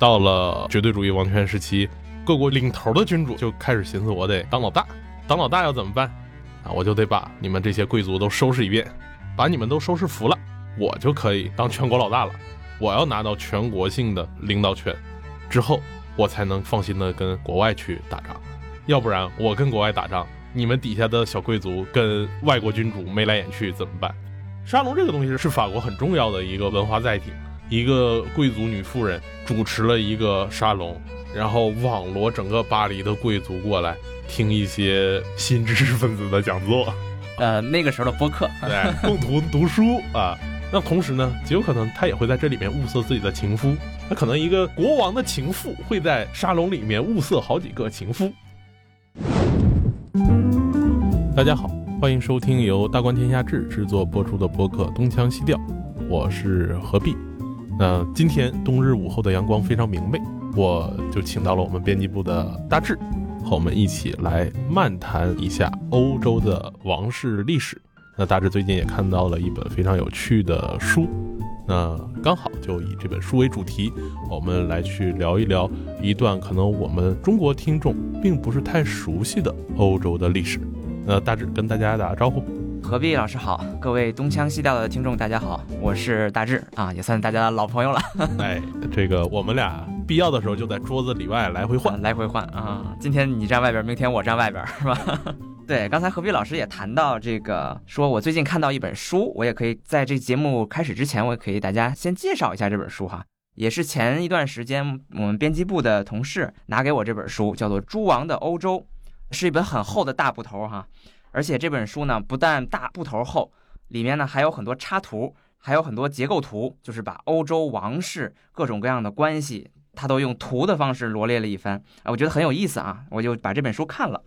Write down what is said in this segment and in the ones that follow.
到了绝对主义王权时期，各国领头的君主就开始寻思，我得当老大，当老大要怎么办？啊，我就得把你们这些贵族都收拾一遍，把你们都收拾服了，我就可以当全国老大了。我要拿到全国性的领导权，之后我才能放心的跟国外去打仗。要不然我跟国外打仗，你们底下的小贵族跟外国君主眉来眼去怎么办？沙龙这个东西是法国很重要的一个文化载体，一个贵族女妇人主持了一个沙龙，然后网罗整个巴黎的贵族过来听一些新知识分子的讲座，呃，那个时候的播客，对，共同读书啊。那同时呢，极有可能他也会在这里面物色自己的情夫，那可能一个国王的情妇会在沙龙里面物色好几个情夫。大家好，欢迎收听由大观天下志制作播出的播客《东腔西调》，我是何必。那今天冬日午后的阳光非常明媚，我就请到了我们编辑部的大志，和我们一起来漫谈一下欧洲的王室历史。那大致最近也看到了一本非常有趣的书，那刚好就以这本书为主题，我们来去聊一聊一段可能我们中国听众并不是太熟悉的欧洲的历史。那大致跟大家打个招呼，何必老师好，各位东腔西调的听众大家好，我是大志啊，也算大家的老朋友了。哎，这个我们俩必要的时候就在桌子里外来回换，来回换啊，今天你站外边，明天我站外边，是吧？对，刚才何必老师也谈到这个，说我最近看到一本书，我也可以在这节目开始之前，我也可以大家先介绍一下这本书哈，也是前一段时间我们编辑部的同事拿给我这本书，叫做《猪王的欧洲》，是一本很厚的大部头哈，而且这本书呢不但大部头厚，里面呢还有很多插图，还有很多结构图，就是把欧洲王室各种各样的关系，他都用图的方式罗列了一番啊，我觉得很有意思啊，我就把这本书看了。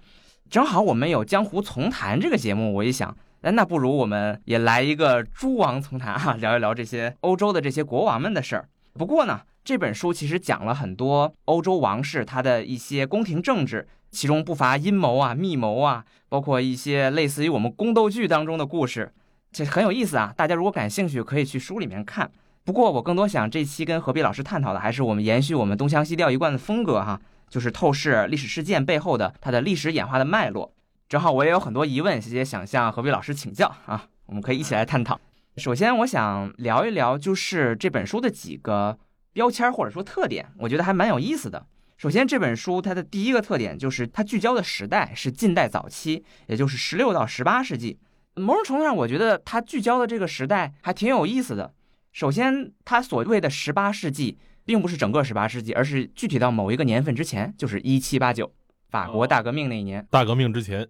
正好我们有《江湖丛谈》这个节目，我一想，哎，那不如我们也来一个诸王丛谈哈，聊一聊这些欧洲的这些国王们的事儿。不过呢，这本书其实讲了很多欧洲王室他的一些宫廷政治，其中不乏阴谋啊、密谋啊，包括一些类似于我们宫斗剧当中的故事，这很有意思啊。大家如果感兴趣，可以去书里面看。不过我更多想这期跟何必老师探讨的，还是我们延续我们东腔西调一贯的风格哈。就是透视历史事件背后的它的历史演化的脉络，正好我也有很多疑问，也想向何必老师请教啊，我们可以一起来探讨。首先，我想聊一聊就是这本书的几个标签或者说特点，我觉得还蛮有意思的。首先，这本书它的第一个特点就是它聚焦的时代是近代早期，也就是十六到十八世纪。某种程度上，我觉得它聚焦的这个时代还挺有意思的。首先，它所谓的十八世纪。并不是整个十八世纪，而是具体到某一个年份之前，就是一七八九，法国大革命那一年。大革命之前，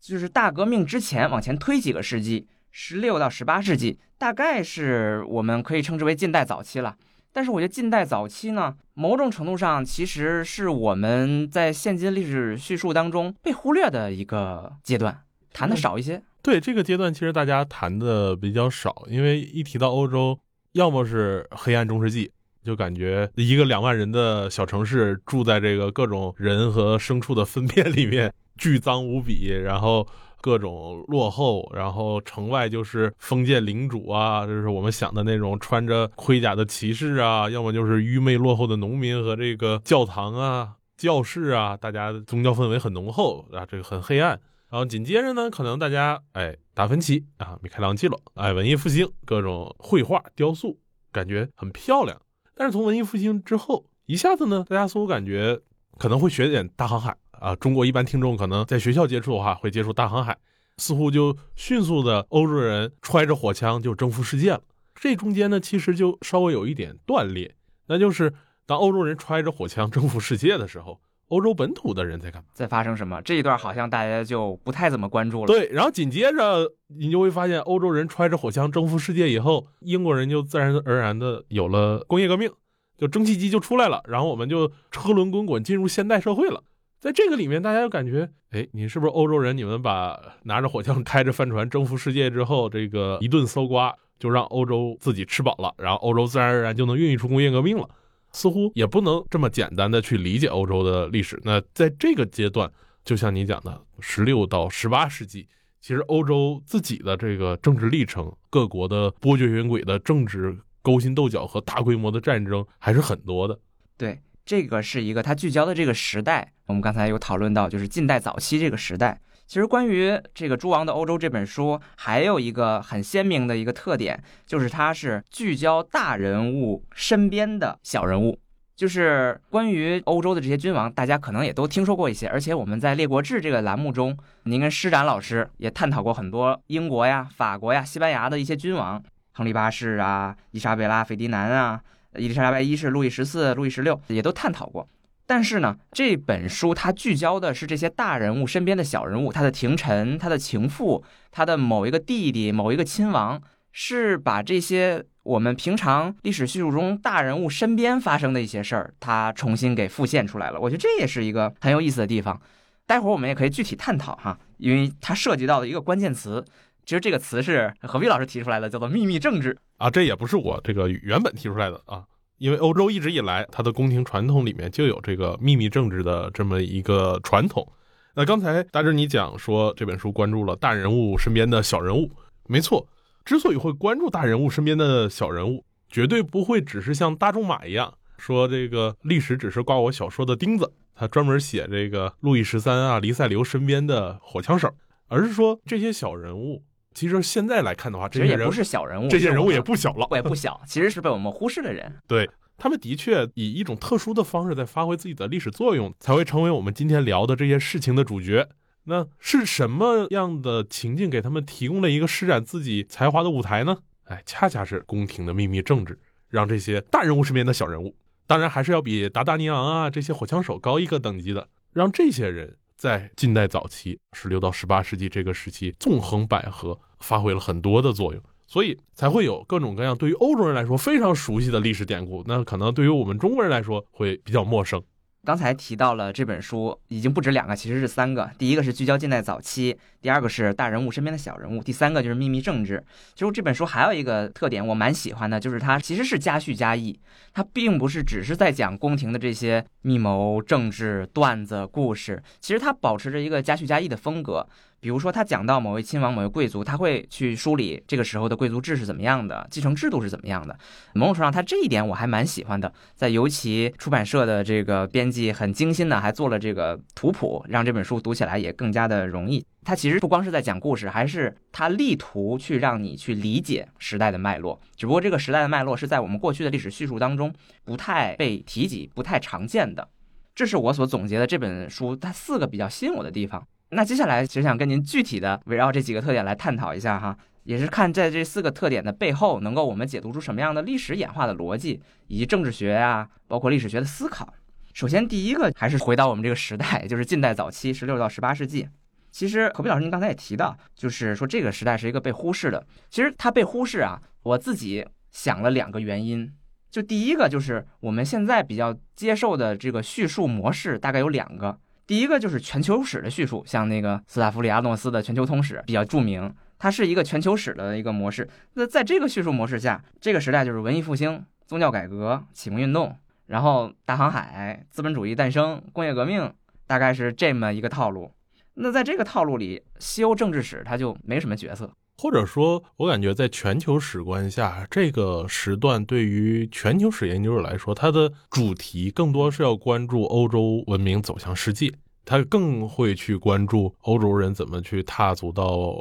就是大革命之前往前推几个世纪，十六到十八世纪，大概是我们可以称之为近代早期了。但是我觉得近代早期呢，某种程度上其实是我们在现今历史叙述当中被忽略的一个阶段，谈的少一些。对这个阶段，其实大家谈的比较少，因为一提到欧洲，要么是黑暗中世纪。就感觉一个两万人的小城市，住在这个各种人和牲畜的粪便里面，巨脏无比，然后各种落后，然后城外就是封建领主啊，就是我们想的那种穿着盔甲的骑士啊，要么就是愚昧落后的农民和这个教堂啊、教室啊，大家宗教氛围很浓厚啊，这个很黑暗。然后紧接着呢，可能大家哎，达芬奇啊、米开朗基罗，哎，文艺复兴，各种绘画、雕塑，感觉很漂亮。但是从文艺复兴之后，一下子呢，大家似乎感觉可能会学点大航海啊。中国一般听众可能在学校接触的话，会接触大航海，似乎就迅速的欧洲人揣着火枪就征服世界了。这中间呢，其实就稍微有一点断裂，那就是当欧洲人揣着火枪征服世界的时候，欧洲本土的人在干嘛？在发生什么？这一段好像大家就不太怎么关注了。对，然后紧接着你就会发现，欧洲人揣着火枪征服世界以后，英国人就自然而然的有了工业革命。就蒸汽机就出来了，然后我们就车轮滚滚进入现代社会了。在这个里面，大家就感觉，哎，你是不是欧洲人？你们把拿着火枪、开着帆船征服世界之后，这个一顿搜刮，就让欧洲自己吃饱了，然后欧洲自然而然就能孕育出工业革命了。似乎也不能这么简单的去理解欧洲的历史。那在这个阶段，就像你讲的，十六到十八世纪，其实欧洲自己的这个政治历程，各国的波谲云诡的政治。勾心斗角和大规模的战争还是很多的。对，这个是一个它聚焦的这个时代。我们刚才有讨论到，就是近代早期这个时代。其实关于这个《诸王的欧洲》这本书，还有一个很鲜明的一个特点，就是它是聚焦大人物身边的小人物。就是关于欧洲的这些君王，大家可能也都听说过一些。而且我们在《列国志》这个栏目中，您跟施展老师也探讨过很多英国呀、法国呀、西班牙的一些君王，亨利八世啊、伊莎贝拉·斐迪南啊、伊丽莎白一世、路易十四、路易十六也都探讨过。但是呢，这本书它聚焦的是这些大人物身边的小人物，他的廷臣、他的情妇、他的某一个弟弟、某一个亲王，是把这些。我们平常历史叙述中大人物身边发生的一些事儿，他重新给复现出来了。我觉得这也是一个很有意思的地方。待会儿我们也可以具体探讨哈，因为它涉及到的一个关键词，其实这个词是何必老师提出来的，叫做秘密政治啊。这也不是我这个原本提出来的啊，因为欧洲一直以来它的宫廷传统里面就有这个秘密政治的这么一个传统。那刚才大志你讲说这本书关注了大人物身边的小人物，没错。之所以会关注大人物身边的小人物，绝对不会只是像大仲马一样说这个历史只是挂我小说的钉子，他专门写这个路易十三啊、黎塞留身边的火枪手，而是说这些小人物，其实现在来看的话，这些也不是小人物，这些人物也不小了，也不小，其实是被我们忽视的人。对他们的确以一种特殊的方式在发挥自己的历史作用，才会成为我们今天聊的这些事情的主角。那是什么样的情境给他们提供了一个施展自己才华的舞台呢？哎，恰恰是宫廷的秘密政治，让这些大人物身边的小人物，当然还是要比达达尼昂啊这些火枪手高一个等级的，让这些人在近代早期，十六到十八世纪这个时期纵横捭阖，发挥了很多的作用，所以才会有各种各样对于欧洲人来说非常熟悉的历史典故，那可能对于我们中国人来说会比较陌生。刚才提到了这本书已经不止两个，其实是三个。第一个是聚焦近代早期，第二个是大人物身边的小人物，第三个就是秘密政治。其实这本书还有一个特点，我蛮喜欢的，就是它其实是加叙加议，它并不是只是在讲宫廷的这些密谋、政治、段子、故事，其实它保持着一个加叙加议的风格。比如说，他讲到某位亲王、某位贵族，他会去梳理这个时候的贵族制是怎么样的，继承制度是怎么样的。某种程度上，他这一点我还蛮喜欢的。在尤其出版社的这个编辑很精心的，还做了这个图谱，让这本书读起来也更加的容易。他其实不光是在讲故事，还是他力图去让你去理解时代的脉络。只不过这个时代的脉络是在我们过去的历史叙述当中不太被提及、不太常见的。这是我所总结的这本书它四个比较吸引我的地方。那接下来其实想跟您具体的围绕这几个特点来探讨一下哈，也是看在这四个特点的背后，能够我们解读出什么样的历史演化的逻辑，以及政治学呀，包括历史学的思考。首先第一个还是回到我们这个时代，就是近代早期，十六到十八世纪。其实何必老师您刚才也提到，就是说这个时代是一个被忽视的。其实它被忽视啊，我自己想了两个原因。就第一个就是我们现在比较接受的这个叙述模式，大概有两个。第一个就是全球史的叙述，像那个斯塔夫里阿诺斯的《全球通史》比较著名，它是一个全球史的一个模式。那在这个叙述模式下，这个时代就是文艺复兴、宗教改革、启蒙运动，然后大航海、资本主义诞生、工业革命，大概是这么一个套路。那在这个套路里，西欧政治史它就没什么角色。或者说，我感觉在全球史观下，这个时段对于全球史研究者来说，它的主题更多是要关注欧洲文明走向世界，他更会去关注欧洲人怎么去踏足到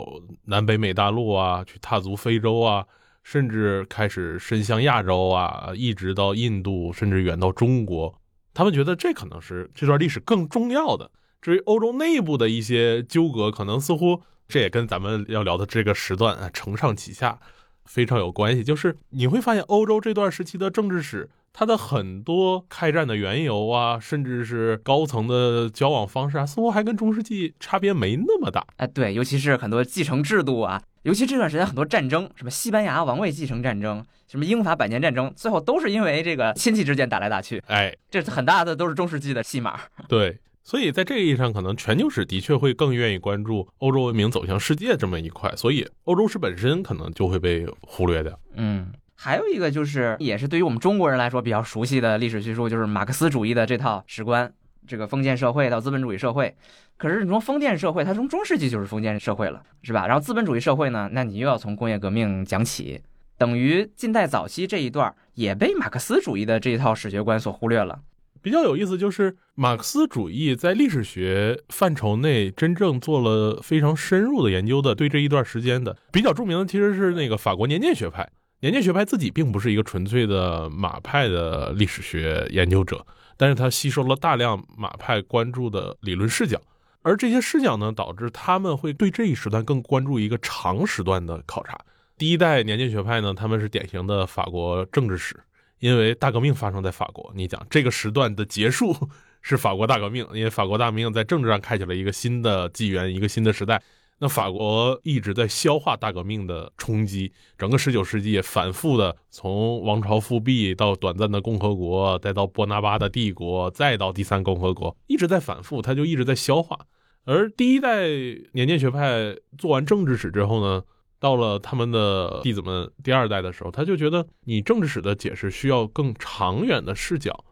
南北美大陆啊，去踏足非洲啊，甚至开始伸向亚洲啊，一直到印度，甚至远到中国。他们觉得这可能是这段历史更重要的。至于欧洲内部的一些纠葛，可能似乎。这也跟咱们要聊的这个时段啊，承上启下，非常有关系。就是你会发现，欧洲这段时期的政治史，它的很多开战的缘由啊，甚至是高层的交往方式啊，似乎还跟中世纪差别没那么大。哎，对，尤其是很多继承制度啊，尤其这段时间很多战争，什么西班牙王位继承战争，什么英法百年战争，最后都是因为这个亲戚之间打来打去。哎，这很大的都是中世纪的戏码。对。所以在这个意义上，可能全球史的确会更愿意关注欧洲文明走向世界这么一块，所以欧洲史本身可能就会被忽略掉。嗯，还有一个就是，也是对于我们中国人来说比较熟悉的历史叙述，就是马克思主义的这套史观，这个封建社会到资本主义社会。可是你说封建社会，它从中世纪就是封建社会了，是吧？然后资本主义社会呢，那你又要从工业革命讲起。等于近代早期这一段也被马克思主义的这一套史学观所忽略了。比较有意思就是马克思主义在历史学范畴内真正做了非常深入的研究的，对这一段时间的比较著名的其实是那个法国年鉴学派。年鉴学派自己并不是一个纯粹的马派的历史学研究者，但是他吸收了大量马派关注的理论视角，而这些视角呢，导致他们会对这一时段更关注一个长时段的考察。第一代年鉴学派呢，他们是典型的法国政治史。因为大革命发生在法国，你讲这个时段的结束 是法国大革命，因为法国大革命在政治上开启了一个新的纪元，一个新的时代。那法国一直在消化大革命的冲击，整个十九世纪反复的从王朝复辟到短暂的共和国，再到波拿巴的帝国，再到第三共和国，一直在反复，他就一直在消化。而第一代年鉴学派做完政治史之后呢？到了他们的弟子们第二代的时候，他就觉得你政治史的解释需要更长远的视角，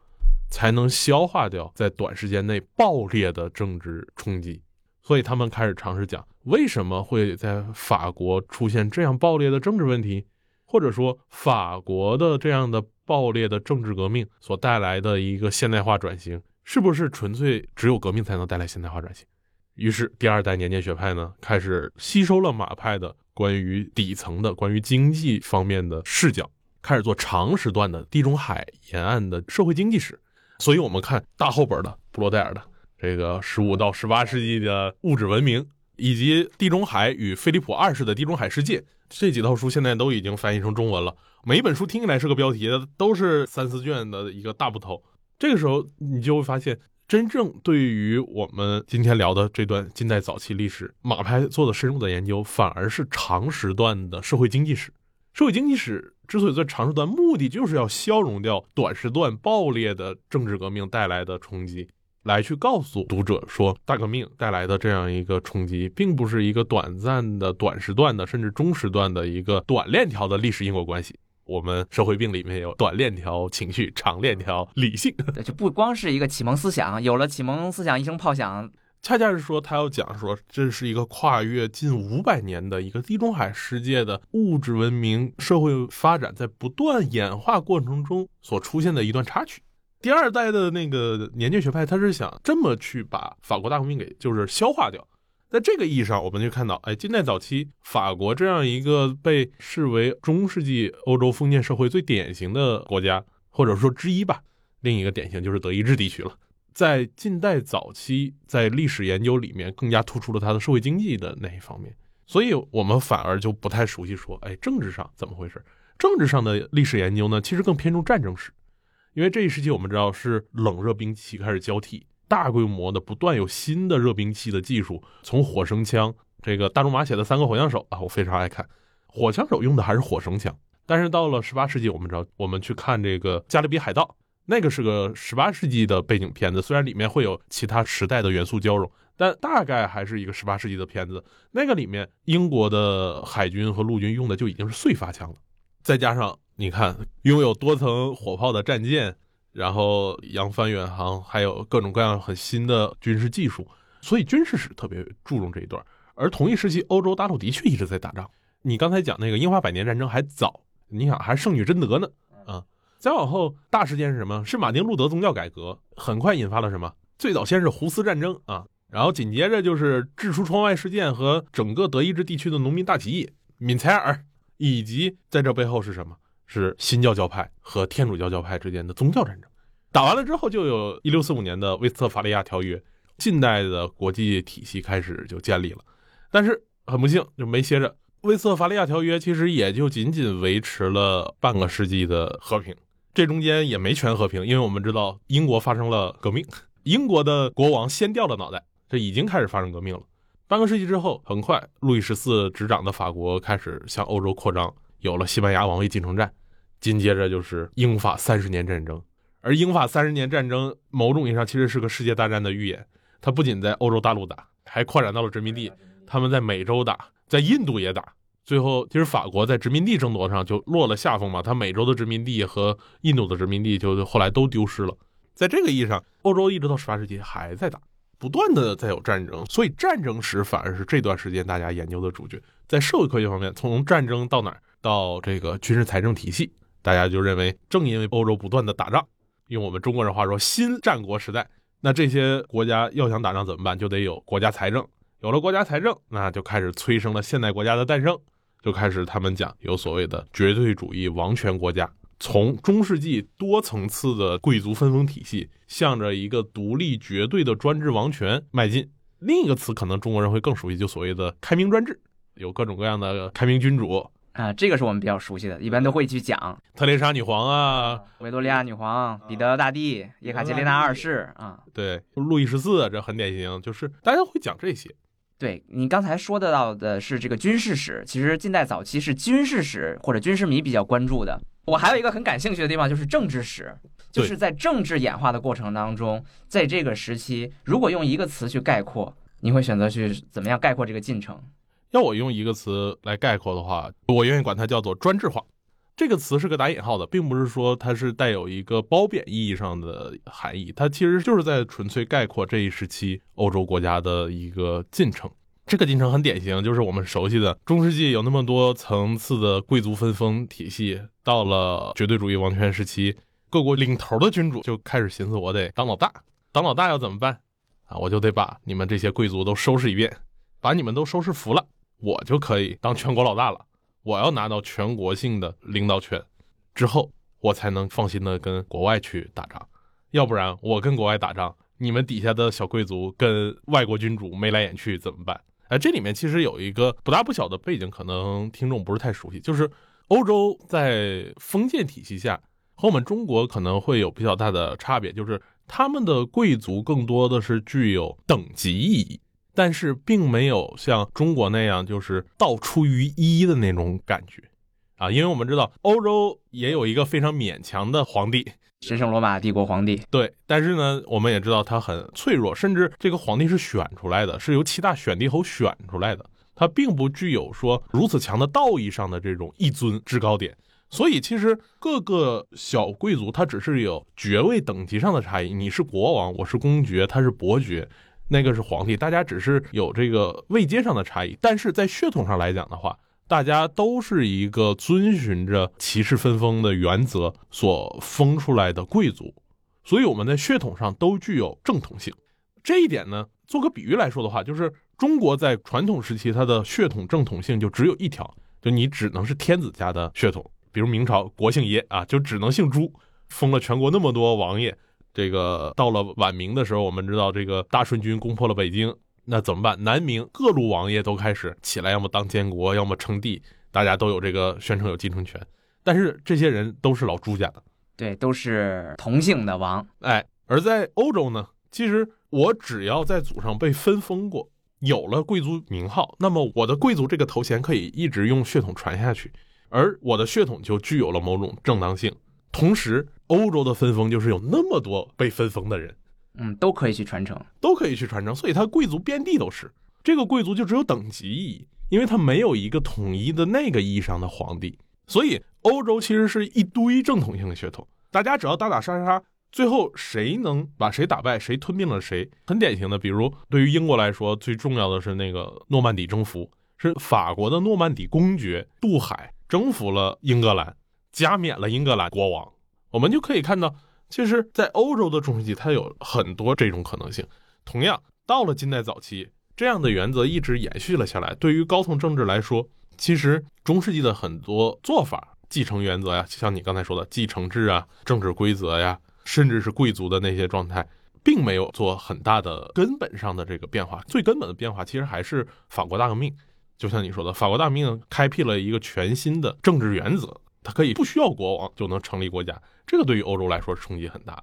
才能消化掉在短时间内爆裂的政治冲击。所以他们开始尝试讲为什么会在法国出现这样爆裂的政治问题，或者说法国的这样的爆裂的政治革命所带来的一个现代化转型，是不是纯粹只有革命才能带来现代化转型？于是第二代年鉴学派呢，开始吸收了马派的。关于底层的、关于经济方面的视角，开始做长时段的地中海沿岸的社会经济史。所以，我们看大后本的布罗代尔的这个十五到十八世纪的物质文明，以及地中海与菲利普二世的地中海世界这几套书，现在都已经翻译成中文了。每一本书听起来是个标题，都是三四卷的一个大部头。这个时候，你就会发现。真正对于我们今天聊的这段近代早期历史，马派做的深入的研究，反而是长时段的社会经济史。社会经济史之所以做长时段，目的就是要消融掉短时段爆裂的政治革命带来的冲击，来去告诉读者说，大革命带来的这样一个冲击，并不是一个短暂的、短时段的，甚至中时段的一个短链条的历史因果关系。我们社会病里面有短链条情绪，长链条理性，对，就不光是一个启蒙思想，有了启蒙思想一声炮响，恰恰是说他要讲说这是一个跨越近五百年的一个地中海世界的物质文明社会发展在不断演化过程中所出现的一段插曲。第二代的那个年鉴学派，他是想这么去把法国大革命给就是消化掉。在这个意义上，我们就看到，哎，近代早期法国这样一个被视为中世纪欧洲封建社会最典型的国家，或者说之一吧。另一个典型就是德意志地区了。在近代早期，在历史研究里面更加突出了它的社会经济的那一方面，所以我们反而就不太熟悉说，哎，政治上怎么回事？政治上的历史研究呢，其实更偏重战争史，因为这一时期我们知道是冷热兵器开始交替。大规模的不断有新的热兵器的技术，从火绳枪，这个大仲马写的《三个火枪手》啊，我非常爱看。火枪手用的还是火绳枪，但是到了十八世纪，我们知道，我们去看这个《加勒比海盗》，那个是个十八世纪的背景片子，虽然里面会有其他时代的元素交融，但大概还是一个十八世纪的片子。那个里面，英国的海军和陆军用的就已经是碎发枪了，再加上你看，拥有多层火炮的战舰。然后扬帆远航，还有各种各样很新的军事技术，所以军事史特别注重这一段。而同一时期，欧洲大陆的确一直在打仗。你刚才讲那个英法百年战争还早，你想还圣女贞德呢啊。再往后，大事件是什么？是马丁路德宗教改革，很快引发了什么？最早先是胡斯战争啊，然后紧接着就是掷出窗外事件和整个德意志地区的农民大起义，敏采尔，以及在这背后是什么？是新教教派和天主教教派之间的宗教战争，打完了之后，就有一六四五年的威斯特伐利亚条约，近代的国际体系开始就建立了。但是很不幸，就没歇着。威斯特伐利亚条约其实也就仅仅维持了半个世纪的和平，这中间也没全和平，因为我们知道英国发生了革命，英国的国王先掉了脑袋，这已经开始发生革命了。半个世纪之后，很快路易十四执掌的法国开始向欧洲扩张，有了西班牙王位继承战。紧接着就是英法三十年战争，而英法三十年战争某种意义上其实是个世界大战的预演。它不仅在欧洲大陆打，还扩展到了殖民地。他们在美洲打，在印度也打。最后，其实法国在殖民地争夺上就落了下风嘛。它美洲的殖民地和印度的殖民地就后来都丢失了。在这个意义上，欧洲一直到十八世纪还在打，不断的在有战争。所以战争史反而是这段时间大家研究的主角。在社会科学方面，从战争到哪儿？到这个军事财政体系，大家就认为，正因为欧洲不断的打仗，用我们中国人话说，新战国时代，那这些国家要想打仗怎么办？就得有国家财政，有了国家财政，那就开始催生了现代国家的诞生，就开始他们讲有所谓的绝对主义王权国家，从中世纪多层次的贵族分封体系，向着一个独立绝对的专制王权迈进。另一个词可能中国人会更熟悉，就所谓的开明专制，有各种各样的开明君主啊，这个是我们比较熟悉的，一般都会去讲特蕾莎女皇啊，维多利亚女皇、彼得大帝、叶卡捷琳娜二世啊，对，路易十四，这很典型，就是大家会讲这些。对你刚才说的到的是这个军事史，其实近代早期是军事史或者军事迷比较关注的。我还有一个很感兴趣的地方就是政治史，就是在政治演化的过程当中，在这个时期，如果用一个词去概括，你会选择去怎么样概括这个进程？要我用一个词来概括的话，我愿意管它叫做专制化。这个词是个打引号的，并不是说它是带有一个褒贬意义上的含义，它其实就是在纯粹概括这一时期欧洲国家的一个进程。这个进程很典型，就是我们熟悉的中世纪有那么多层次的贵族分封体系，到了绝对主义王权时期，各国领头的君主就开始寻思，我得当老大，当老大要怎么办啊？我就得把你们这些贵族都收拾一遍，把你们都收拾服了，我就可以当全国老大了。我要拿到全国性的领导权之后，我才能放心的跟国外去打仗，要不然我跟国外打仗，你们底下的小贵族跟外国君主眉来眼去怎么办？哎，这里面其实有一个不大不小的背景，可能听众不是太熟悉，就是欧洲在封建体系下和我们中国可能会有比较大的差别，就是他们的贵族更多的是具有等级意义，但是并没有像中国那样就是道出于一的那种感觉啊，因为我们知道欧洲也有一个非常勉强的皇帝。神圣罗马帝国皇帝对，但是呢，我们也知道他很脆弱，甚至这个皇帝是选出来的，是由七大选帝侯选出来的，他并不具有说如此强的道义上的这种一尊制高点。所以其实各个小贵族他只是有爵位等级上的差异，你是国王，我是公爵，他是伯爵，那个是皇帝，大家只是有这个位阶上的差异，但是在血统上来讲的话。大家都是一个遵循着骑士分封的原则所封出来的贵族，所以我们在血统上都具有正统性。这一点呢，做个比喻来说的话，就是中国在传统时期它的血统正统性就只有一条，就你只能是天子家的血统。比如明朝国姓爷啊，就只能姓朱，封了全国那么多王爷。这个到了晚明的时候，我们知道这个大顺军攻破了北京。那怎么办？南明各路王爷都开始起来，要么当监国，要么称帝，大家都有这个宣称有继承权。但是这些人都是老朱家的，对，都是同姓的王。哎，而在欧洲呢，其实我只要在祖上被分封过，有了贵族名号，那么我的贵族这个头衔可以一直用血统传下去，而我的血统就具有了某种正当性。同时，欧洲的分封就是有那么多被分封的人。嗯，都可以去传承，都可以去传承，所以它贵族遍地都是。这个贵族就只有等级意义，因为它没有一个统一的那个意义上的皇帝。所以欧洲其实是一堆正统性的血统，大家只要打打杀杀，最后谁能把谁打败，谁吞并了谁。很典型的，比如对于英国来说，最重要的是那个诺曼底征服，是法国的诺曼底公爵渡海征服了英格兰，加冕了英格兰国王。我们就可以看到。其实，在欧洲的中世纪，它有很多这种可能性。同样，到了近代早期，这样的原则一直延续了下来。对于高层政治来说，其实中世纪的很多做法、继承原则呀，就像你刚才说的继承制啊、政治规则呀，甚至是贵族的那些状态，并没有做很大的根本上的这个变化。最根本的变化，其实还是法国大革命。就像你说的，法国大革命开辟了一个全新的政治原则。它可以不需要国王就能成立国家，这个对于欧洲来说冲击很大。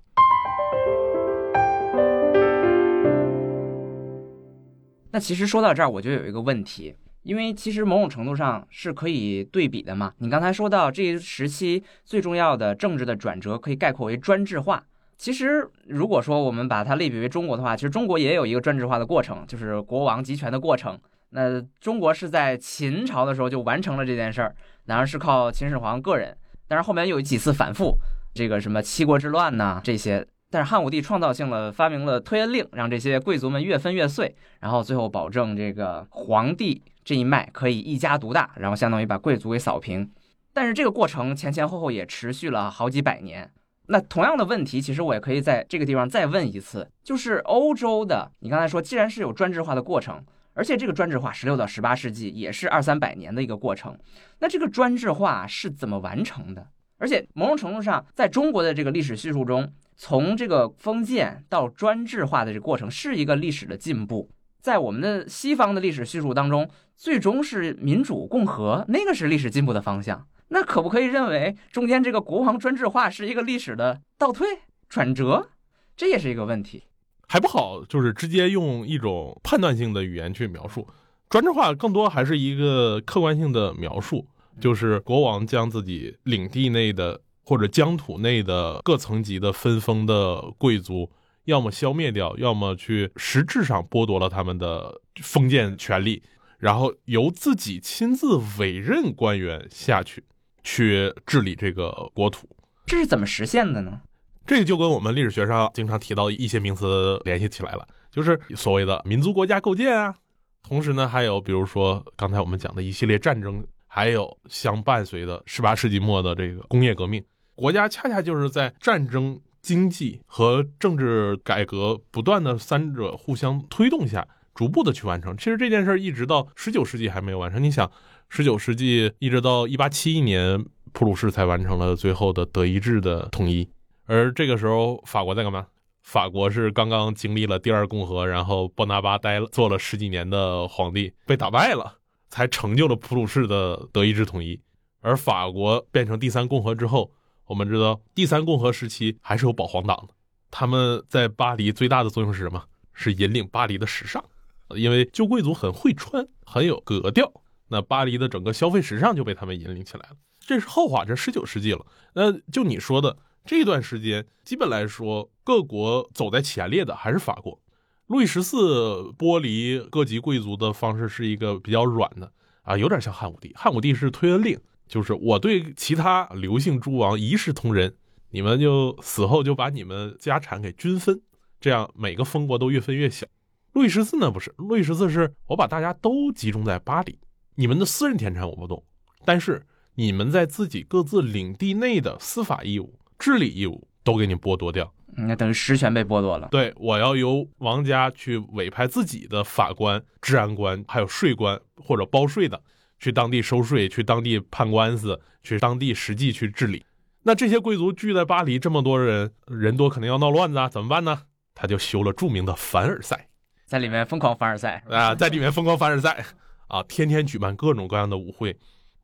那其实说到这儿，我就有一个问题，因为其实某种程度上是可以对比的嘛。你刚才说到这一时期最重要的政治的转折，可以概括为专制化。其实如果说我们把它类比为中国的话，其实中国也有一个专制化的过程，就是国王集权的过程。那中国是在秦朝的时候就完成了这件事儿。当然是靠秦始皇个人，但是后面有几次反复，这个什么七国之乱呐这些，但是汉武帝创造性的发明了推恩令，让这些贵族们越分越碎，然后最后保证这个皇帝这一脉可以一家独大，然后相当于把贵族给扫平。但是这个过程前前后后也持续了好几百年。那同样的问题，其实我也可以在这个地方再问一次，就是欧洲的，你刚才说，既然是有专制化的过程，而且这个专制化十六到十八世纪也是二三百年的一个过程，那这个专制化是怎么完成的？而且某种程度上，在中国的这个历史叙述中，从这个封建到专制化的这个过程是一个历史的进步。在我们的西方的历史叙述当中，最终是民主共和，那个是历史进步的方向。那可不可以认为中间这个国王专制化是一个历史的倒退转折？这也是一个问题，还不好，就是直接用一种判断性的语言去描述专制化，更多还是一个客观性的描述，就是国王将自己领地内的或者疆土内的各层级的分封的贵族，要么消灭掉，要么去实质上剥夺了他们的封建权利，然后由自己亲自委任官员下去。去治理这个国土，这是怎么实现的呢？这个就跟我们历史学上经常提到一些名词联系起来了，就是所谓的民族国家构建啊。同时呢，还有比如说刚才我们讲的一系列战争，还有相伴随的十八世纪末的这个工业革命，国家恰恰就是在战争、经济和政治改革不断的三者互相推动下，逐步的去完成。其实这件事一直到十九世纪还没有完成。你想。十九世纪一直到一八七一年，普鲁士才完成了最后的德意志的统一。而这个时候，法国在干嘛？法国是刚刚经历了第二共和，然后波拿巴待了做了十几年的皇帝，被打败了，才成就了普鲁士的德意志统一。而法国变成第三共和之后，我们知道第三共和时期还是有保皇党的，他们在巴黎最大的作用是什么？是引领巴黎的时尚，因为旧贵族很会穿，很有格调。那巴黎的整个消费时尚就被他们引领起来了，这是后话，这十九世纪了。那就你说的这段时间，基本来说，各国走在前列的还是法国。路易十四剥离各级贵族的方式是一个比较软的啊，有点像汉武帝。汉武帝是推恩令，就是我对其他刘姓诸王一视同仁，你们就死后就把你们家产给均分，这样每个封国都越分越小。路易十四呢不是，路易十四是我把大家都集中在巴黎。你们的私人田产我不动，但是你们在自己各自领地内的司法义务、治理义务都给你剥夺掉，那等于实权被剥夺了。对，我要由王家去委派自己的法官、治安官，还有税官或者包税的，去当地收税，去当地判官司，去当地实际去治理。那这些贵族聚在巴黎，这么多人，人多肯定要闹乱子啊，怎么办呢？他就修了著名的凡尔赛，在里面疯狂凡尔赛啊，在里面疯狂凡尔赛。啊，天天举办各种各样的舞会，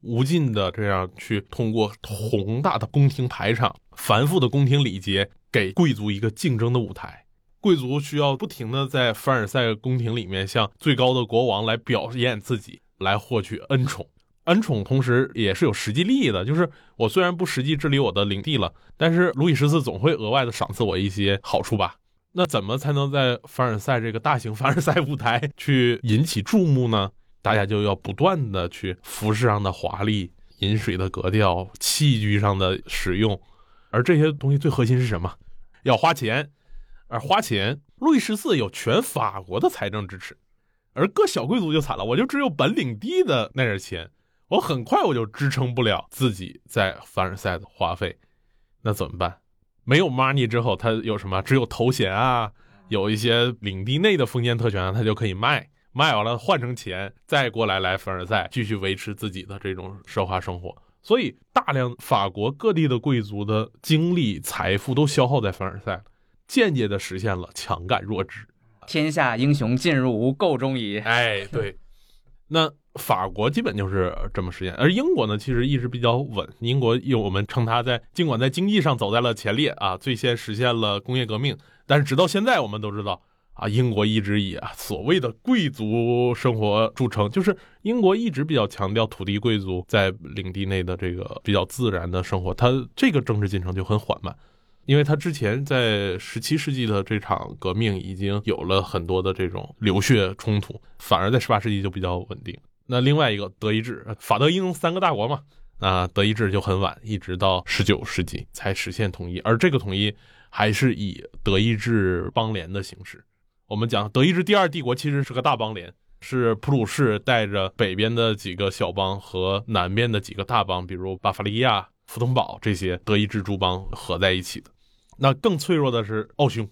无尽的这样去通过宏大的宫廷排场、繁复的宫廷礼节，给贵族一个竞争的舞台。贵族需要不停的在凡尔赛宫廷里面向最高的国王来表演自己，来获取恩宠。恩宠同时也是有实际利益的，就是我虽然不实际治理我的领地了，但是路易十四总会额外的赏赐我一些好处吧？那怎么才能在凡尔赛这个大型 凡尔赛舞台去引起注目呢？大家就要不断的去服饰上的华丽、饮水的格调、器具上的使用，而这些东西最核心是什么？要花钱，而花钱，路易十四有全法国的财政支持，而各小贵族就惨了，我就只有本领地的那点钱，我很快我就支撑不了自己在凡尔赛的花费，那怎么办？没有 money 之后，他有什么？只有头衔啊，有一些领地内的封建特权，他就可以卖。卖完了换成钱，再过来来凡尔赛继续维持自己的这种奢华生活，所以大量法国各地的贵族的精力财富都消耗在凡尔赛，间接的实现了强干弱枝，天下英雄尽入吾彀中矣。哎，对，那法国基本就是这么实现，而英国呢，其实一直比较稳。英国有我们称它在尽管在经济上走在了前列啊，最先实现了工业革命，但是直到现在我们都知道。啊，英国一直以啊所谓的贵族生活著称，就是英国一直比较强调土地贵族在领地内的这个比较自然的生活，它这个政治进程就很缓慢，因为它之前在十七世纪的这场革命已经有了很多的这种流血冲突，反而在十八世纪就比较稳定。那另外一个德意志，法德英三个大国嘛，那德意志就很晚，一直到十九世纪才实现统一，而这个统一还是以德意志邦联的形式。我们讲德意志第二帝国其实是个大邦联，是普鲁士带着北边的几个小邦和南边的几个大邦，比如巴伐利亚、福腾堡这些德意志诸邦合在一起的。那更脆弱的是奥匈，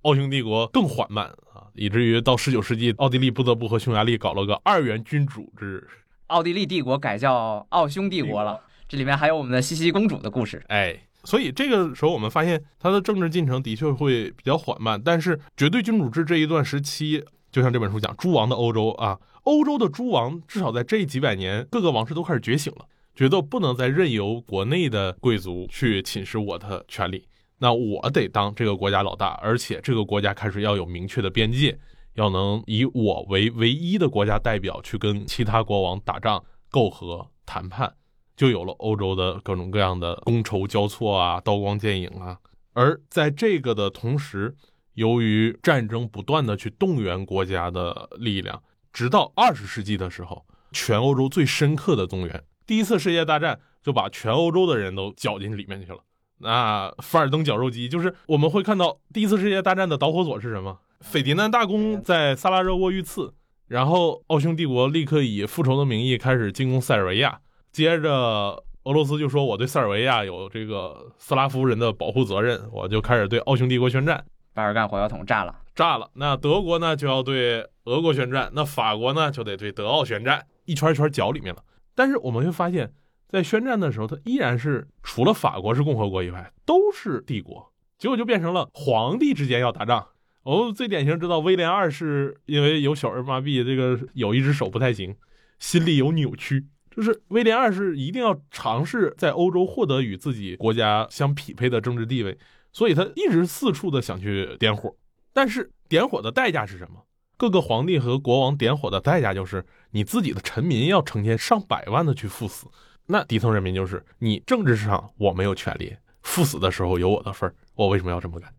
奥匈帝国更缓慢啊，以至于到十九世纪，奥地利不得不和匈牙利搞了个二元君主制。奥地利帝国改叫奥匈帝国了，这里面还有我们的茜茜公主的故事。哎，所以这个时候我们发现，它的政治进程的确会比较缓慢。但是绝对君主制这一段时期，就像这本书讲，诸王的欧洲啊，欧洲的诸王至少在这几百年，各个王室都开始觉醒了，觉得不能再任由国内的贵族去侵蚀我的权利。那我得当这个国家老大，而且这个国家开始要有明确的边界，要能以我为唯一的国家代表去跟其他国王打仗、媾和、谈判，就有了欧洲的各种各样的觥筹交错啊、刀光剑影啊。而在这个的同时，由于战争不断的去动员国家的力量，直到二十世纪的时候，全欧洲最深刻的动员，第一次世界大战就把全欧洲的人都搅进里面去了。那凡尔登绞肉机就是我们会看到第一次世界大战的导火索是什么？斐迪南大公在萨拉热窝遇刺，然后奥匈帝国立刻以复仇的名义开始进攻塞尔维亚，接着俄罗斯就说我对塞尔维亚有这个斯拉夫人的保护责任，我就开始对奥匈帝国宣战，巴尔干火药桶炸了，炸了。那德国呢就要对俄国宣战，那法国呢就得对德奥宣战，一圈一圈搅里面了。但是我们会发现。在宣战的时候，它依然是除了法国是共和国以外都是帝国，结果就变成了皇帝之间要打仗。我们最典型知道威廉二世因为有小儿麻痹，这个有一只手不太行，心里有扭曲，就是威廉二世一定要尝试在欧洲获得与自己国家相匹配的政治地位，所以他一直四处的想去点火。但是点火的代价是什么？各个皇帝和国王点火的代价就是你自己的臣民要成千上百万的去赴死。那底层人民就是你政治上我没有权利，赴死的时候有我的份儿，我为什么要这么干？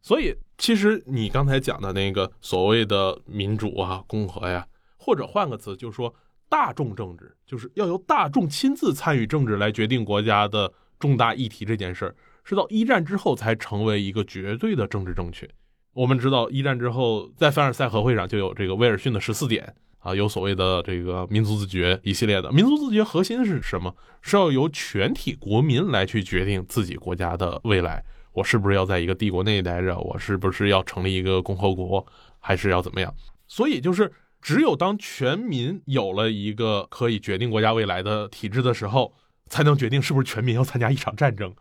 所以其实你刚才讲的那个所谓的民主啊、共和呀，或者换个词，就是说大众政治，就是要由大众亲自参与政治来决定国家的重大议题这件事儿，是到一战之后才成为一个绝对的政治正确。我们知道一战之后，在凡尔赛和会上就有这个威尔逊的十四点。啊，有所谓的这个民族自觉一系列的民族自觉，核心是什么？是要由全体国民来去决定自己国家的未来。我是不是要在一个帝国内待着？我是不是要成立一个共和国？还是要怎么样？所以，就是只有当全民有了一个可以决定国家未来的体制的时候，才能决定是不是全民要参加一场战争，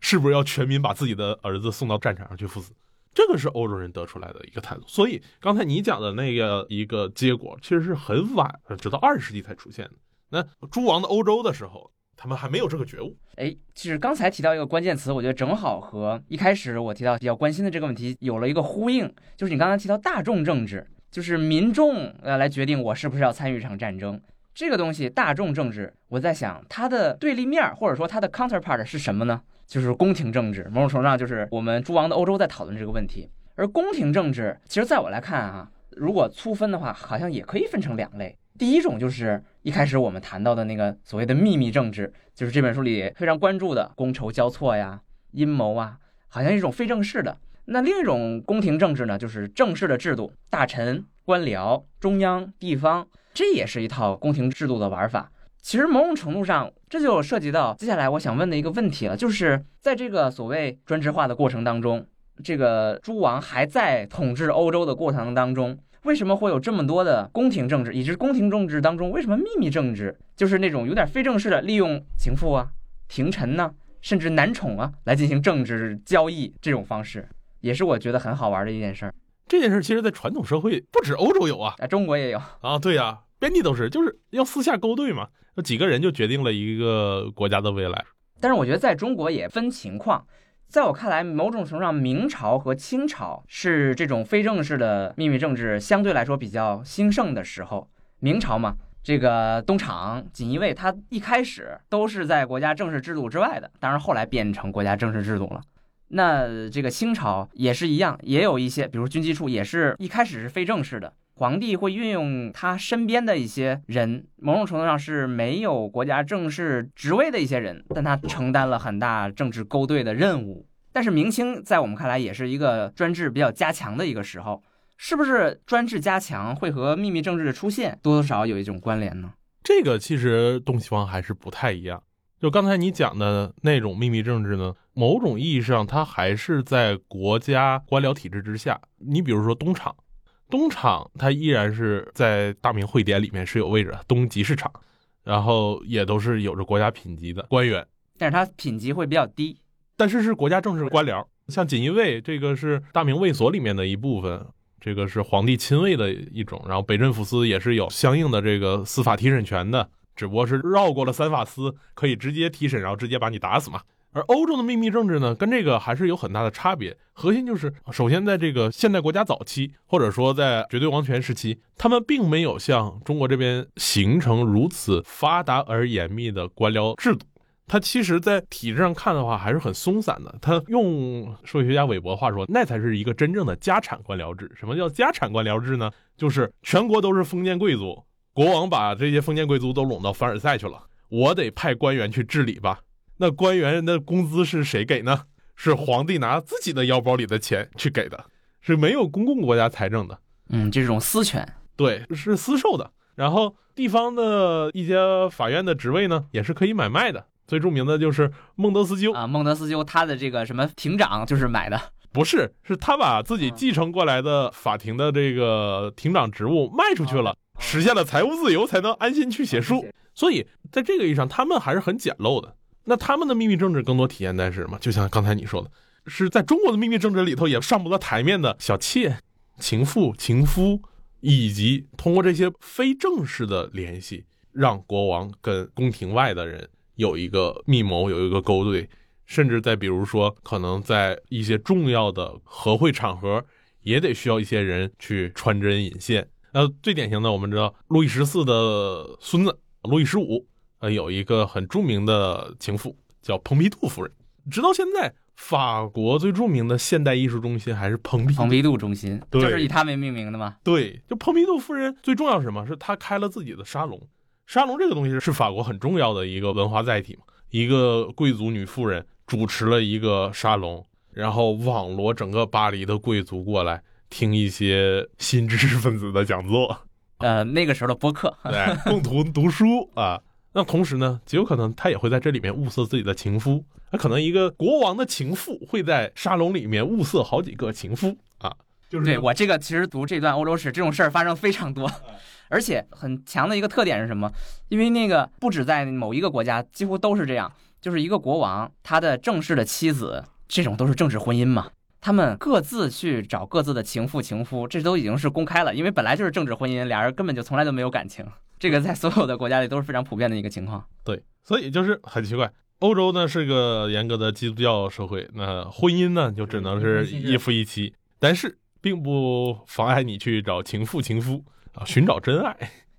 是不是要全民把自己的儿子送到战场上去赴死。这个是欧洲人得出来的一个态度，所以刚才你讲的那个一个结果，其实是很晚，直到二十世纪才出现的。那诸王的欧洲的时候，他们还没有这个觉悟。哎，其实刚才提到一个关键词，我觉得正好和一开始我提到比较关心的这个问题有了一个呼应，就是你刚才提到大众政治，就是民众呃来决定我是不是要参与一场战争这个东西。大众政治，我在想它的对立面或者说它的 counterpart 是什么呢？就是宫廷政治，某种程度上就是我们诸王的欧洲在讨论这个问题。而宫廷政治，其实在我来看啊，如果粗分的话，好像也可以分成两类。第一种就是一开始我们谈到的那个所谓的秘密政治，就是这本书里非常关注的觥筹交错呀、阴谋啊，好像一种非正式的。那另一种宫廷政治呢，就是正式的制度，大臣、官僚、中央、地方，这也是一套宫廷制度的玩法。其实某种程度上，这就涉及到接下来我想问的一个问题了，就是在这个所谓专制化的过程当中，这个诸王还在统治欧洲的过程当中，为什么会有这么多的宫廷政治？以及宫廷政治当中为什么秘密政治，就是那种有点非正式的，利用情妇啊、廷臣呢，甚至男宠啊来进行政治交易这种方式，也是我觉得很好玩的一件事儿。这件事其实，在传统社会不止欧洲有啊，在中国也有啊，对呀。遍地都是，就是要私下勾兑嘛，那几个人就决定了一个国家的未来。但是我觉得在中国也分情况，在我看来，某种程度上，明朝和清朝是这种非正式的秘密政治相对来说比较兴盛的时候。明朝嘛，这个东厂、锦衣卫，他一开始都是在国家正式制度之外的，当然后来变成国家正式制度了。那这个清朝也是一样，也有一些，比如军机处，也是一开始是非正式的。皇帝会运用他身边的一些人，某种程度上是没有国家正式职位的一些人，但他承担了很大政治勾兑的任务。但是明清在我们看来也是一个专制比较加强的一个时候，是不是专制加强会和秘密政治的出现多多少少有一种关联呢？这个其实东西方还是不太一样。就刚才你讲的那种秘密政治呢，某种意义上它还是在国家官僚体制之下。你比如说东厂，东厂它依然是在大明会典里面是有位置的，东集市场，然后也都是有着国家品级的官员，但是它品级会比较低，但是是国家正式官僚。像锦衣卫这个是大明卫所里面的一部分，这个是皇帝亲卫的一种，然后北镇抚司也是有相应的这个司法提审权的。只不过是绕过了三法司，可以直接提审，然后直接把你打死嘛。而欧洲的秘密政治呢，跟这个还是有很大的差别。核心就是，首先在这个现代国家早期，或者说在绝对王权时期，他们并没有像中国这边形成如此发达而严密的官僚制度。它其实，在体制上看的话，还是很松散的。他用数学家韦伯话说，那才是一个真正的家产官僚制。什么叫家产官僚制呢？就是全国都是封建贵族。国王把这些封建贵族都拢到凡尔赛去了，我得派官员去治理吧。那官员的工资是谁给呢？是皇帝拿自己的腰包里的钱去给的，是没有公共国家财政的。嗯，这种私权，对，是私授的。然后地方的一些法院的职位呢，也是可以买卖的。最著名的就是孟德斯鸠啊，孟德斯鸠他的这个什么庭长就是买的，不是，是他把自己继承过来的法庭的这个庭长职务卖出去了。实现了财务自由，才能安心去写书。所以，在这个意义上，他们还是很简陋的。那他们的秘密政治更多体现在是什么？就像刚才你说的，是在中国的秘密政治里头也上不得台面的小妾、情妇、情夫，以及通过这些非正式的联系，让国王跟宫廷外的人有一个密谋，有一个勾兑。甚至在比如说，可能在一些重要的和会场合，也得需要一些人去穿针引线。呃，最典型的，我们知道路易十四的孙子路易十五，呃，有一个很著名的情妇叫蓬皮杜夫人。直到现在，法国最著名的现代艺术中心还是蓬皮蓬皮杜中心，就是以他为命名的吗？对，就蓬皮杜夫人最重要是什么？是她开了自己的沙龙。沙龙这个东西是法国很重要的一个文化载体嘛？一个贵族女妇人主持了一个沙龙，然后网罗整个巴黎的贵族过来。听一些新知识分子的讲座，呃，那个时候的播客，对，共同读书啊。那同时呢，极有可能他也会在这里面物色自己的情夫。那可能一个国王的情妇会在沙龙里面物色好几个情夫啊。就是对我这个其实读这段欧洲史，这种事儿发生非常多，而且很强的一个特点是什么？因为那个不止在某一个国家，几乎都是这样，就是一个国王他的正式的妻子，这种都是正式婚姻嘛。他们各自去找各自的情妇情夫，这都已经是公开了，因为本来就是政治婚姻，俩人根本就从来都没有感情。这个在所有的国家里都是非常普遍的一个情况。对，所以就是很奇怪，欧洲呢是个严格的基督教社会，那婚姻呢就只能是一夫一妻，但是并不妨碍你去找情妇情夫啊，寻找真爱。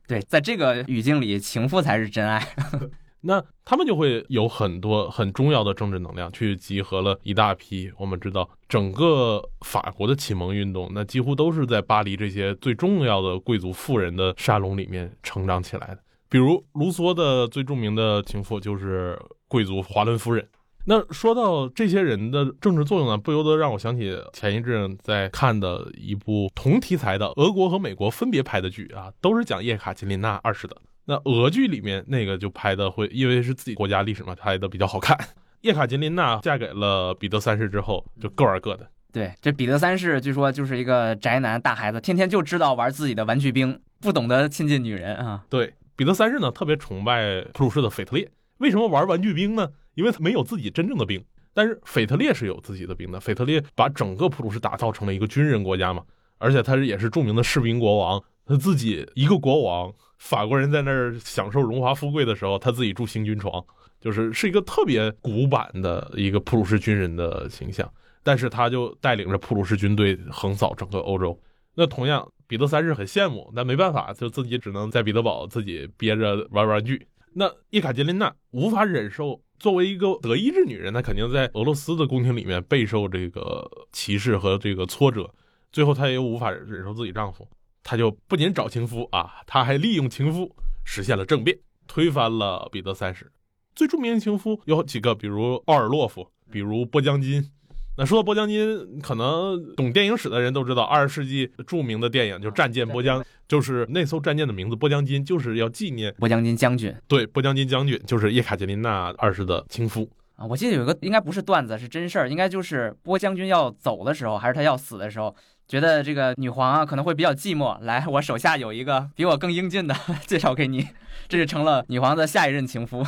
对，在这个语境里，情妇才是真爱。那他们就会有很多很重要的政治能量，去集合了一大批。我们知道，整个法国的启蒙运动，那几乎都是在巴黎这些最重要的贵族富人的沙龙里面成长起来的。比如卢梭的最著名的情妇就是贵族华伦夫人。那说到这些人的政治作用呢，不由得让我想起前一阵在看的一部同题材的俄国和美国分别拍的剧啊，都是讲叶卡捷琳娜二世的。那俄剧里面那个就拍的会，因为是自己国家历史嘛，拍的比较好看。叶卡捷琳娜嫁给了彼得三世之后，就各玩各的。对，这彼得三世据说就是一个宅男大孩子，天天就知道玩自己的玩具兵，不懂得亲近女人啊。对，彼得三世呢特别崇拜普鲁士的腓特烈，为什么玩玩具兵呢？因为他没有自己真正的兵，但是腓特烈是有自己的兵的。腓特烈把整个普鲁士打造成了一个军人国家嘛，而且他也是著名的士兵国王，他自己一个国王。法国人在那儿享受荣华富贵的时候，他自己住行军床，就是是一个特别古板的一个普鲁士军人的形象。但是他就带领着普鲁士军队横扫整个欧洲。那同样，彼得三世很羡慕，但没办法，就自己只能在彼得堡自己憋着玩玩具。那叶卡捷琳娜无法忍受作为一个德意志女人，她肯定在俄罗斯的宫廷里面备受这个歧视和这个挫折。最后，她也无法忍受自己丈夫。他就不仅找情夫啊，他还利用情夫实现了政变，推翻了彼得三世。最著名的情夫有几个，比如奥尔洛夫，比如波将金，那说到波将金，可能懂电影史的人都知道，二十世纪著名的电影就《战舰波江》，就是那艘战舰的名字波将金，就是要纪念波将金将军。对，波将金将军就是叶卡捷琳娜二世的情夫啊。我记得有个应该不是段子，是真事儿，应该就是波将军要走的时候，还是他要死的时候，觉得这个女皇啊可能会比较寂寞，来，我手下有一个比我更英俊的，介绍给你，这就成了女皇的下一任情夫。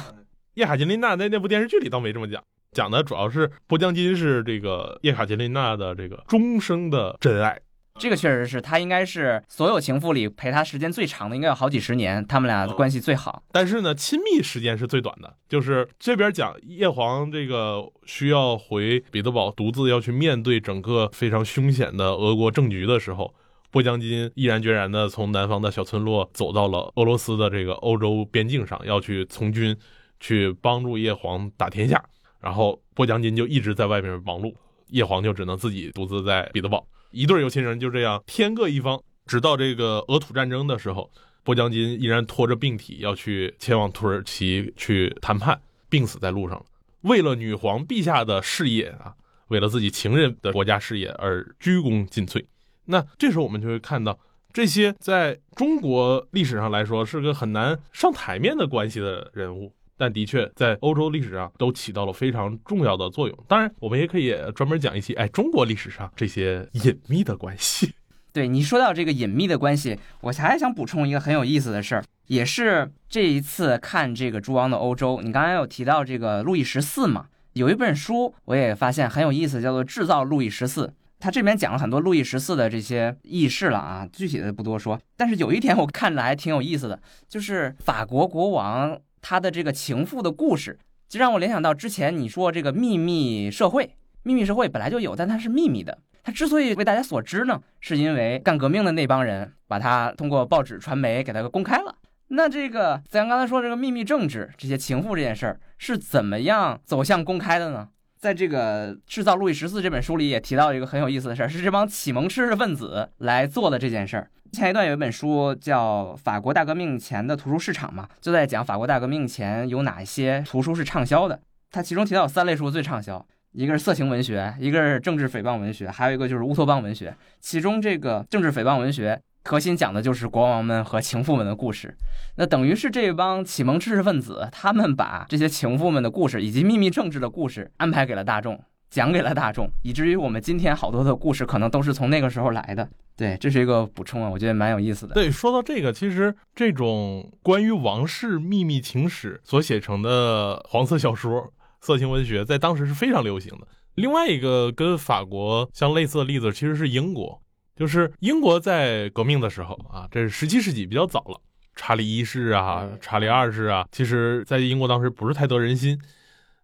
叶卡捷琳娜在那部电视剧里倒没这么讲。讲的主要是波将金是这个叶卡捷琳娜的这个终生的真爱，这个确实是他应该是所有情妇里陪他时间最长的，应该有好几十年，他们俩的关系最好。但是呢，亲密时间是最短的。就是这边讲叶皇这个需要回彼得堡，独自要去面对整个非常凶险的俄国政局的时候，波将金毅然决然的从南方的小村落走到了俄罗斯的这个欧洲边境上，要去从军，去帮助叶皇打天下。然后波将金就一直在外面忙碌，叶皇就只能自己独自在彼得堡。一对有情人就这样天各一方，直到这个俄土战争的时候，波将金依然拖着病体要去前往土耳其去谈判，病死在路上了。为了女皇陛下的事业啊，为了自己情人的国家事业而鞠躬尽瘁。那这时候我们就会看到，这些在中国历史上来说是个很难上台面的关系的人物。但的确，在欧洲历史上都起到了非常重要的作用。当然，我们也可以专门讲一期，哎，中国历史上这些隐秘的关系。对你说到这个隐秘的关系，我还想补充一个很有意思的事儿，也是这一次看这个《诸王的欧洲》，你刚才有提到这个路易十四嘛？有一本书我也发现很有意思，叫做《制造路易十四》，他这边讲了很多路易十四的这些轶事了啊，具体的不多说。但是有一点我看着还挺有意思的，就是法国国王。他的这个情妇的故事，就让我联想到之前你说这个秘密社会，秘密社会本来就有，但它是秘密的。它之所以为大家所知呢，是因为干革命的那帮人把它通过报纸、传媒给它公开了。那这个咱刚才说这个秘密政治，这些情妇这件事儿是怎么样走向公开的呢？在这个《制造路易十四》这本书里也提到一个很有意思的事儿，是这帮启蒙知识分子来做的这件事儿。前一段有一本书叫《法国大革命前的图书市场》嘛，就在讲法国大革命前有哪些图书是畅销的。它其中提到有三类书最畅销，一个是色情文学，一个是政治诽谤文学，还有一个就是乌托邦文学。其中这个政治诽谤文学核心讲的就是国王们和情妇们的故事。那等于是这帮启蒙知识分子，他们把这些情妇们的故事以及秘密政治的故事安排给了大众。讲给了大众，以至于我们今天好多的故事可能都是从那个时候来的。对，这是一个补充啊，我觉得蛮有意思的。对，说到这个，其实这种关于王室秘密情史所写成的黄色小说、色情文学，在当时是非常流行的。另外一个跟法国相类似的例子，其实是英国，就是英国在革命的时候啊，这是十七世纪比较早了。查理一世啊，查理二世啊，其实在英国当时不是太得人心。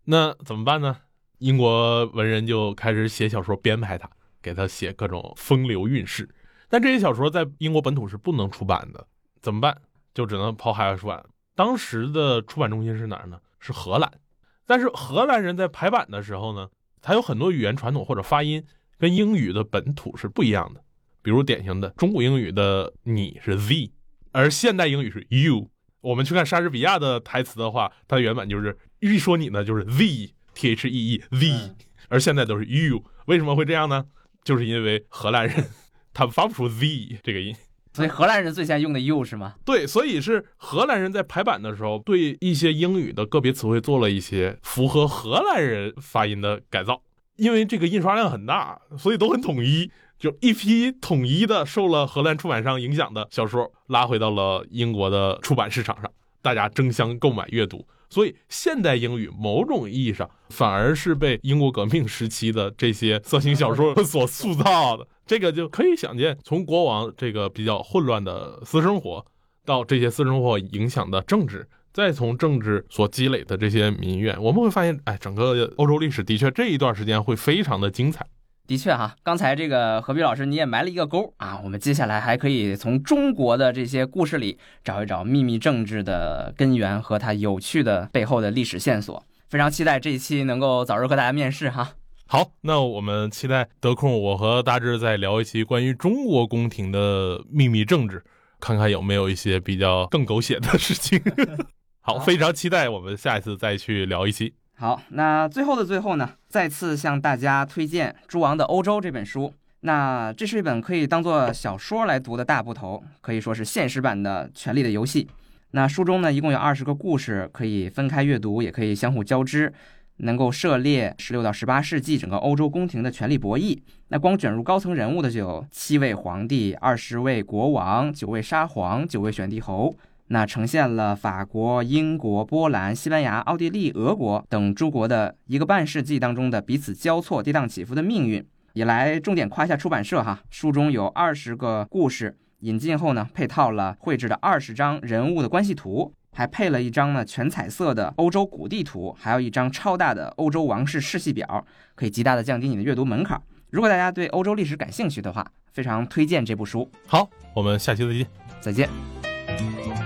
那怎么办呢？英国文人就开始写小说编排他，给他写各种风流韵事。但这些小说在英国本土是不能出版的，怎么办？就只能跑海外出版。当时的出版中心是哪儿呢？是荷兰。但是荷兰人在排版的时候呢，他有很多语言传统或者发音跟英语的本土是不一样的。比如典型的中古英语的“你”是 “the”，而现代英语是 “you”。我们去看莎士比亚的台词的话，它原版就是一说你呢就是 “the”。T H E E Z，而现在都是 you 为什么会这样呢？就是因为荷兰人 他发不出 Z 这个音，所以荷兰人最先用的 you 是吗？对，所以是荷兰人在排版的时候，对一些英语的个别词汇做了一些符合荷兰人发音的改造。因为这个印刷量很大，所以都很统一，就一批统一的受了荷兰出版商影响的小说拉回到了英国的出版市场上，大家争相购买阅读。所以，现代英语某种意义上反而是被英国革命时期的这些色情小说所塑造的。这个就可以想见，从国王这个比较混乱的私生活，到这些私生活影响的政治，再从政治所积累的这些民怨，我们会发现，哎，整个欧洲历史的确这一段时间会非常的精彩。的确哈，刚才这个何必老师你也埋了一个钩啊，我们接下来还可以从中国的这些故事里找一找秘密政治的根源和它有趣的背后的历史线索。非常期待这一期能够早日和大家面试哈。好，那我们期待得空我和大志再聊一期关于中国宫廷的秘密政治，看看有没有一些比较更狗血的事情。好，非常期待我们下一次再去聊一期。好，那最后的最后呢，再次向大家推荐《诸王的欧洲》这本书。那这是一本可以当做小说来读的大部头，可以说是现实版的《权力的游戏》。那书中呢，一共有二十个故事，可以分开阅读，也可以相互交织，能够涉猎十六到十八世纪整个欧洲宫廷的权力博弈。那光卷入高层人物的就有七位皇帝、二十位国王、九位沙皇、九位选帝侯。那呈现了法国、英国、波兰、西班牙、奥地利、俄国等诸国的一个半世纪当中的彼此交错、跌宕起伏的命运。也来重点夸一下出版社哈，书中有二十个故事，引进后呢，配套了绘制的二十张人物的关系图，还配了一张呢全彩色的欧洲古地图，还有一张超大的欧洲王室世系表，可以极大的降低你的阅读门槛。如果大家对欧洲历史感兴趣的话，非常推荐这部书。好，我们下期再见。再见。